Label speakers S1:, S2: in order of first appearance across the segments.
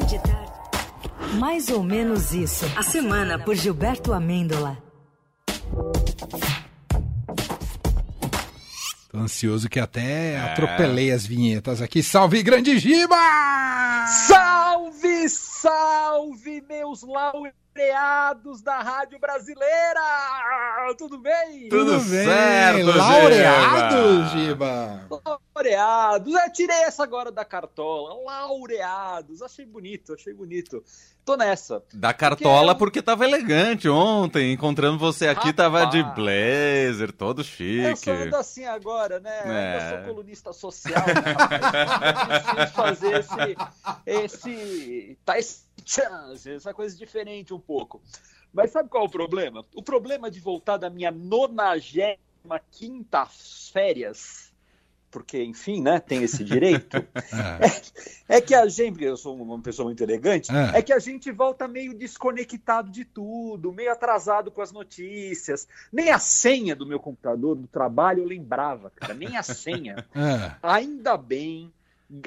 S1: Fim de tarde. Mais ou menos isso. A semana por Gilberto Amêndola.
S2: Tô ansioso que até atropelei as vinhetas aqui. Salve, grande Giba!
S3: Salve, salve, meus laureados da Rádio Brasileira! Tudo bem?
S2: Tudo,
S4: Tudo
S2: bem,
S4: certo,
S2: laureados, Giba.
S3: Laureados, eu tirei essa agora da cartola. Laureados, achei bonito, achei bonito. Tô nessa.
S4: Da cartola
S3: Porque-
S4: porque tava elegante ontem. Encontrando você aqui,
S3: Rapaz.
S4: tava de blazer, todo
S3: Eu
S4: chique.
S3: só ando assim agora, né?
S4: É.
S3: Eu sou colunista social, né, rapaz? Eu preciso fazer esse, esse, tá, esse essa coisa diferente um pouco. Mas sabe qual é o problema? O problema de voltar da minha nonagésima quinta férias, porque, enfim, né, tem esse direito,
S2: É.
S3: é que a gente, eu sou uma pessoa muito elegante,
S2: É.
S3: é. que a gente volta meio desconectado de tudo, meio atrasado com as notícias. Nem a senha do meu computador do trabalho eu lembrava, cara, nem a senha.
S2: É.
S3: Ainda bem,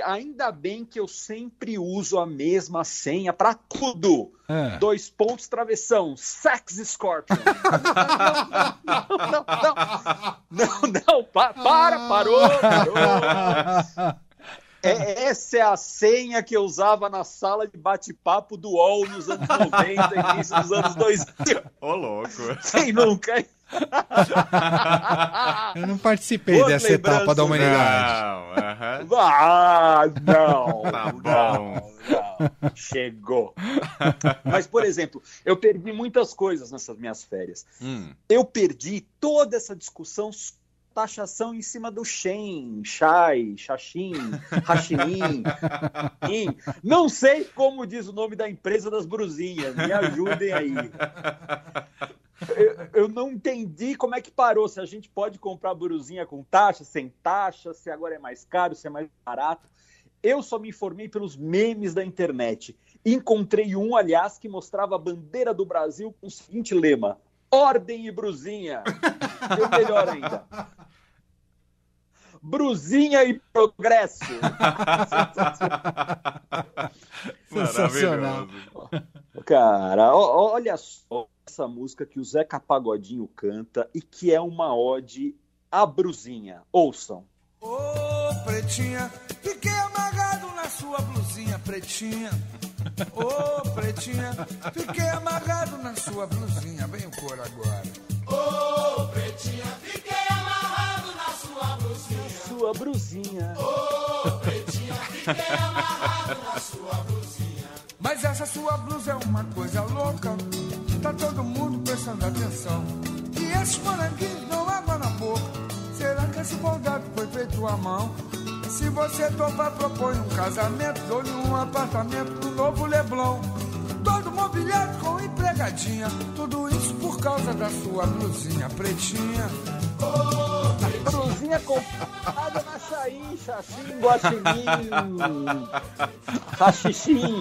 S3: ainda bem que eu sempre uso a mesma senha para tudo.
S2: É.
S3: Dois pontos, travessão, Sex Scorpion. Não, não, não, não, não, não, pa- para, parou, parou. É, essa é a senha que eu usava na sala de bate-papo do UOL nos anos 90, início dos anos 2000.
S4: Ô, louco.
S3: Quem nunca?
S2: Eu não participei
S3: Boas
S2: dessa etapa da humanidade.
S4: Não, aham.
S3: Ah, não.
S4: Tá bom.
S3: Não, não. Chegou. Mas, por exemplo, eu perdi muitas coisas nessas minhas férias.
S4: Hum.
S3: Eu perdi toda essa discussão taxação em cima do Shen, Shai, Xaxim, Rachinim. Im. Não sei como diz o nome da empresa das brusinhas. Me ajudem aí. Eu, eu não entendi como é que parou. Se a gente pode comprar brusinha com taxa, sem taxa, se agora é mais caro, se é mais barato. Eu só me informei pelos memes da internet. Encontrei um, aliás, que mostrava a bandeira do Brasil com o seguinte lema: Ordem e brusinha. Deu melhor ainda. Brusinha e progresso.
S2: Sensacional.
S3: Cara, olha só essa música que o Zeca Pagodinho canta e que é uma ode à brusinha. Ouçam.
S5: Ô, pretinha, fiquei amarrado na sua blusinha, pretinha. Ô, pretinha, fiquei amarrado na sua blusinha. Vem o coro agora.
S3: Sua brusinha.
S5: Mas essa sua blusa é uma coisa louca. Tá todo mundo prestando atenção. E esses moranguinhos dão água na boca. Será que esse bordado foi feito à mão? Se você topar, propõe um casamento. Dou-lhe um apartamento no novo Leblon. Todo mobiliado com empregadinha. Tudo isso por causa da sua blusinha pretinha.
S3: Brusinha Guaxinim.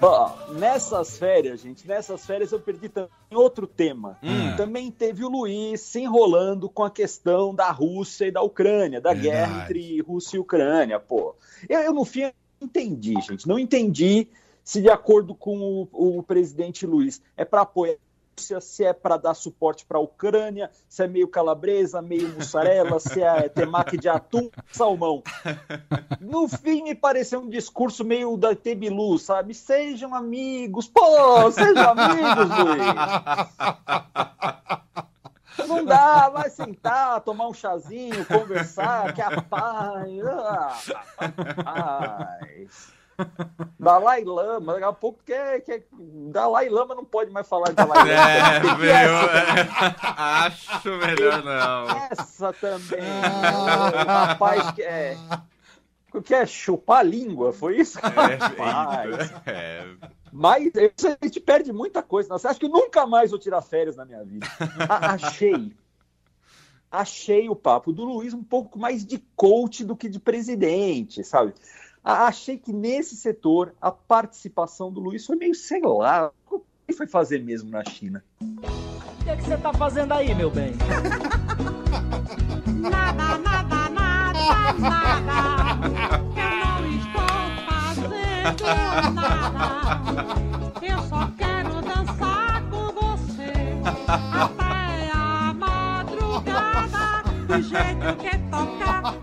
S3: Ó, nessas férias, gente, nessas férias eu perdi também outro tema.
S4: Hum.
S3: Também teve o Luiz se enrolando com a questão da Rússia e da Ucrânia, da
S2: Verdade.
S3: guerra entre Rússia e Ucrânia, pô. Eu, eu no fim, não entendi, gente. Não entendi se, de acordo com o, o presidente Luiz, é para apoiar se é para dar suporte para a Ucrânia, se é meio calabresa, meio mussarela, se é temaki de atum, salmão. No fim, me pareceu um discurso meio da Tebilu, sabe? Sejam amigos. Pô, sejam amigos, Luiz. Não dá, vai sentar, tomar um chazinho, conversar, que a paz. Ah, paz. Dalai Lama, daqui a pouco quer, quer. Dalai Lama não pode mais falar de Dalai Lama.
S4: É, meu,
S3: essa,
S4: é, acho melhor não.
S3: essa também. O rapaz que é. O que é chupar a língua? Foi isso? Rapaz.
S4: É, é,
S3: Mas a gente perde muita coisa. Nossa, acho que nunca mais vou tirar férias na minha vida. A- achei. Achei o papo do Luiz um pouco mais de coach do que de presidente, sabe? Achei que nesse setor a participação do Luiz foi meio, sei lá, o que ele foi fazer mesmo na China?
S6: O que é que você tá fazendo aí, meu bem?
S7: Nada, nada, nada, nada. Eu não estou prometo nada. Eu só quero dançar com você até a madrugada. Do jeito que tocar,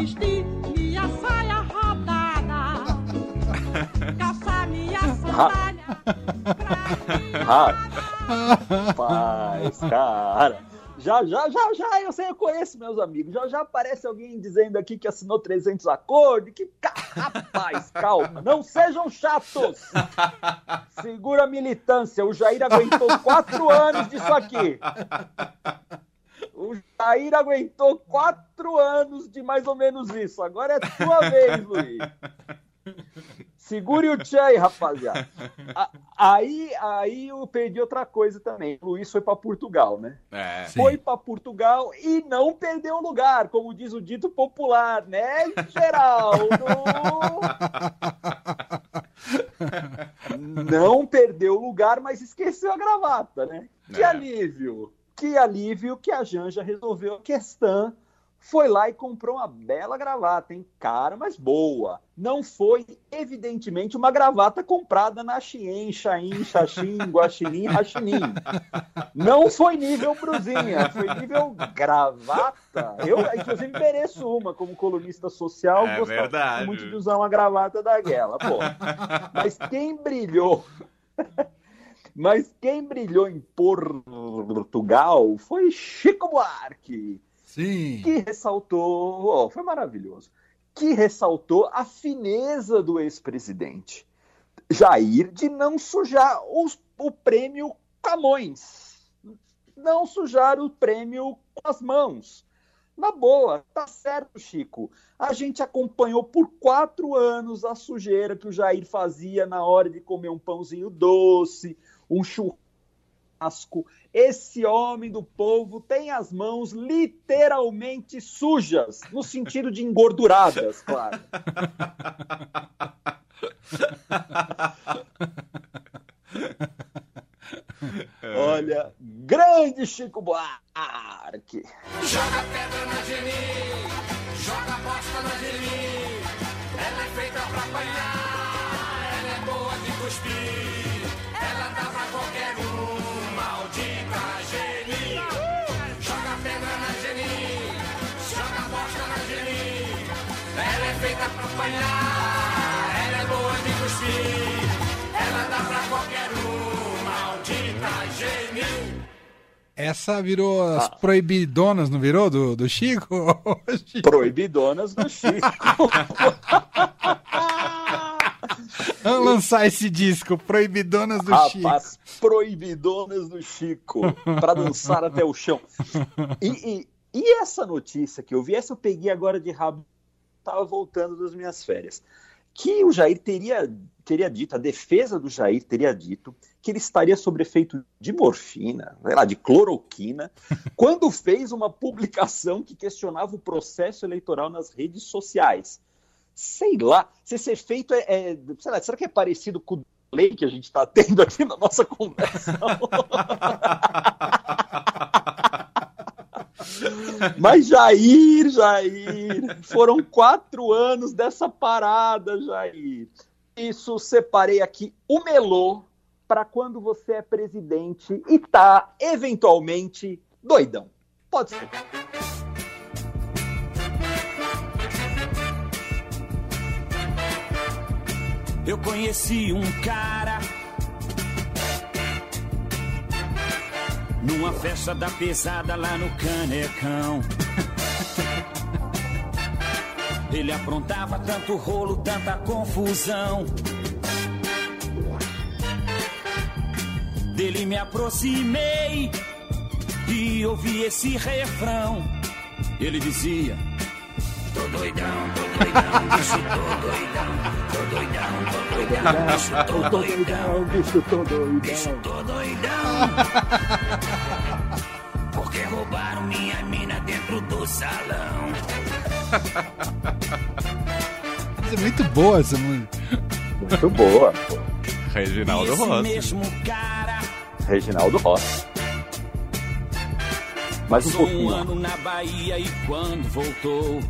S7: vestir minha saia rodada, calçar minha sandália.
S3: Rapaz, cara. Já, já, já, já, eu sei, eu conheço meus amigos. Já, já aparece alguém dizendo aqui que assinou 300 acordos. Que, rapaz, calma, não sejam chatos. Segura a militância. O Jair aguentou quatro anos disso aqui. O Jair aguentou quatro anos de mais ou menos isso. Agora é tua vez, Luiz. Segure o tchan aí, rapaziada. Aí, aí eu perdi outra coisa também. O Luiz foi para Portugal, né?
S4: É.
S3: Foi para Portugal e não perdeu lugar, como diz o dito popular, né, Geraldo? não perdeu lugar, mas esqueceu a gravata, né? Que
S4: É.
S3: alívio! Que alívio que a Janja resolveu a questão. Foi lá e comprou uma bela gravata, hein? Cara, mas boa. Não foi, evidentemente, uma gravata comprada na Xien, Xain, Xaxim, Guaxinim, Raxinim. Não foi nível brusinha, foi nível gravata. Eu, inclusive, mereço uma como colunista social.
S4: É
S3: gostava
S4: verdade.
S3: muito de usar uma gravata daquela, pô. Mas quem brilhou mas quem brilhou em Portugal foi Chico Buarque,
S2: Sim.
S3: que ressaltou, ó, foi maravilhoso, que ressaltou a fineza do ex-presidente Jair de não sujar os- o prêmio Camões, não sujar o prêmio com as mãos. Na boa, tá certo, Chico. A gente acompanhou por quatro anos a sujeira que o Jair fazia na hora de comer um pãozinho doce, um churrasco. Esse homem do povo tem as mãos literalmente sujas, no sentido de engorduradas, claro. Olha, grande Chico Buarque.
S5: Joga pedra na Geni, joga bosta na Geni. Ela é feita pra apanhar, ela é boa de cuspir. É feita pra apanhar, ela é boa de cuspir. Ela dá pra qualquer um, maldita Geni.
S2: Essa virou as proibidonas, não virou? Do, do Chico?
S3: Proibidonas do Chico.
S2: Vamos lançar esse disco, Proibidonas do Chico.
S3: Rapaz, proibidonas do Chico, para dançar até o chão. E, e- e essa notícia que eu vi, essa eu peguei agora de rabo, estava voltando das minhas férias, que o Jair teria, teria dito, a defesa do Jair teria dito que ele estaria sob efeito de morfina, sei lá, de cloroquina, quando fez uma publicação que questionava o processo eleitoral nas redes sociais. Sei lá, se esse efeito é, é sei lá, será que é parecido com o lei que a gente está tendo aqui na nossa conversa? Mas Jair, Jair, foram quatro anos dessa parada, Jair. Isso separei aqui o melô para quando você é presidente e tá eventualmente doidão. Pode ser.
S8: Eu conheci um cara numa festa da pesada lá no Canecão. Ele aprontava tanto rolo, tanta confusão. Dele me aproximei e ouvi esse refrão. Ele dizia: Tô doidão, tô doidão, bicho, tô doidão, tô doidão, tô doidão, bicho, tô doidão,
S3: bicho, tô doidão.
S8: bicho, tô doidão. Porque roubaram minha mina dentro do salão.
S2: É muito boa essa música.
S3: Muito boa.
S4: Reginaldo
S8: esse
S4: Rossi.
S8: mesmo cara
S3: Reginaldo Rossi. Mais um pouquinho.
S8: um ano na Bahia e quando voltou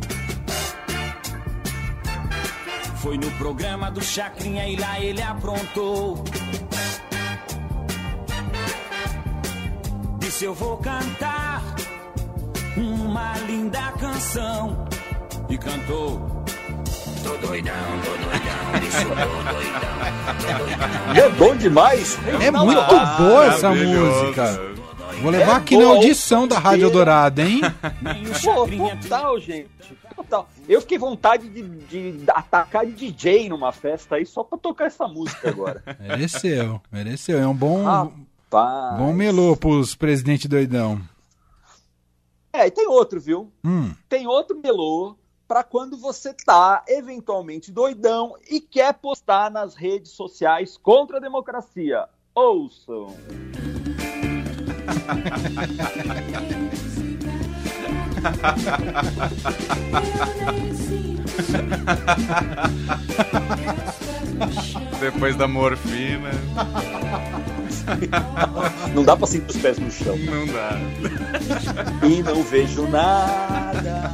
S8: Foi no programa do Chacrinha e lá ele aprontou Disse eu vou cantar uma linda canção E cantou Tô doidão, tô doidão, bicho, tô doidão
S3: E é bom demais.
S2: É
S3: Não,
S2: muito
S3: não,
S2: boa essa música. Vou levar
S3: É
S2: aqui na audição da Rádio. Dourada, hein?
S8: Nem o
S3: Pô, total, gente. Total. Eu fiquei vontade de, de atacar de DJ numa festa aí só pra tocar essa música agora.
S2: Mereceu, mereceu. É um bom,
S3: Rapaz.
S2: bom melô pros presidente doidão.
S3: É, e tem outro, viu?
S2: Hum,
S3: Tem outro melô pra quando você tá eventualmente doidão e quer postar nas redes sociais contra a democracia. Ouçam.
S4: Depois da morfina,
S3: Não dá pra sentir os pés no chão.
S4: não dá.
S3: E não vejo nada.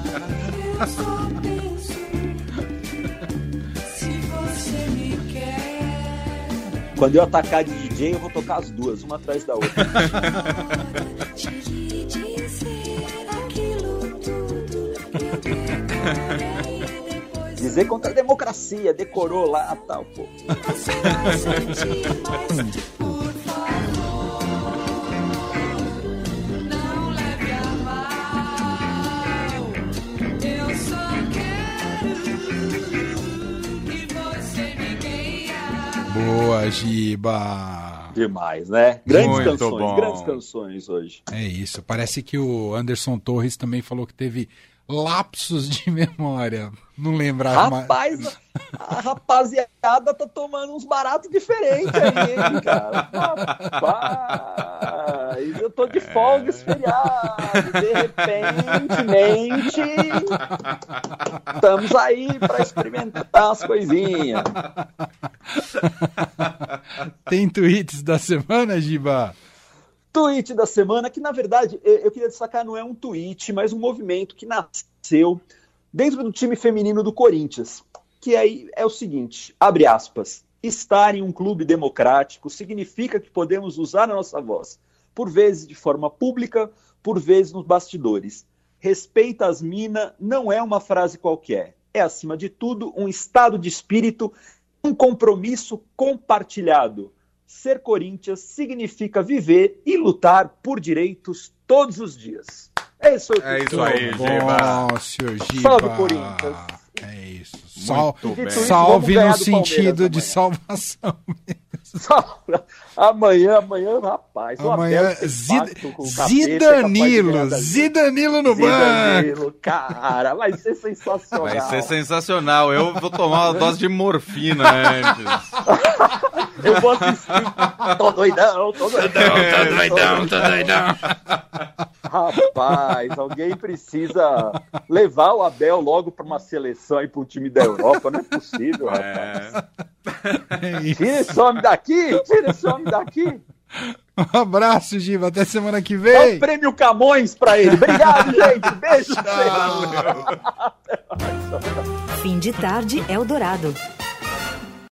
S3: Quando eu atacar de DJ, eu vou tocar as duas, uma atrás da outra. Dizer contra a democracia, decorou lá tal, pô.
S2: boa, Giba.
S3: Demais, né? Grandes
S4: Muito
S3: canções,
S4: bom.
S3: grandes canções hoje.
S2: É isso. Parece que o Anderson Torres também falou que teve lapsos de memória. Não lembrava mais.
S3: Rapaz, a rapaziada tá tomando uns baratos diferentes aí, hein, cara? Rapaz, eu tô de folga esse feriado. De repentemente, estamos aí pra experimentar as coisinhas.
S2: Tem tweets da semana, Giba?
S3: Tweet da semana, que na verdade eu queria destacar, não é um tweet, mas um movimento que nasceu dentro do time feminino do Corinthians. Que aí é o seguinte: abre aspas. Estar em um clube democrático significa que podemos usar a nossa voz, por vezes de forma pública, por vezes nos bastidores. Respeita as minas não é uma frase qualquer. É, acima de tudo, um estado de espírito, um compromisso compartilhado. Ser Corinthians significa viver e lutar por direitos todos os dias. É isso,
S4: É isso aí, Giba.
S2: Giba.
S3: Salve, Corinthians.
S2: É isso. Sal- salve no sentido de
S3: amanhã.
S2: salvação.
S3: Amanhã, amanhã, rapaz.
S2: Amanhã, Zid- Zidanilo. Zidanilo no banco.
S3: Zidanilo, cara, vai ser sensacional.
S4: Vai ser sensacional. Eu vou tomar uma dose de morfina antes.
S3: Eu vou assistir. Tô doidão, tô doidão.
S4: Tô doidão, tô doidão.
S3: Rapaz, alguém precisa levar o Abel logo para uma seleção aí para um time da Europa. Não é possível, rapaz.
S4: É.
S2: É isso.
S3: Tira esse homem daqui, tira esse homem daqui.
S2: Um abraço, Giba. Até semana que
S3: Dá
S2: vem.
S3: um prêmio Camões para ele. Obrigado, gente. Beijo.
S1: Fim de tarde Eldorado.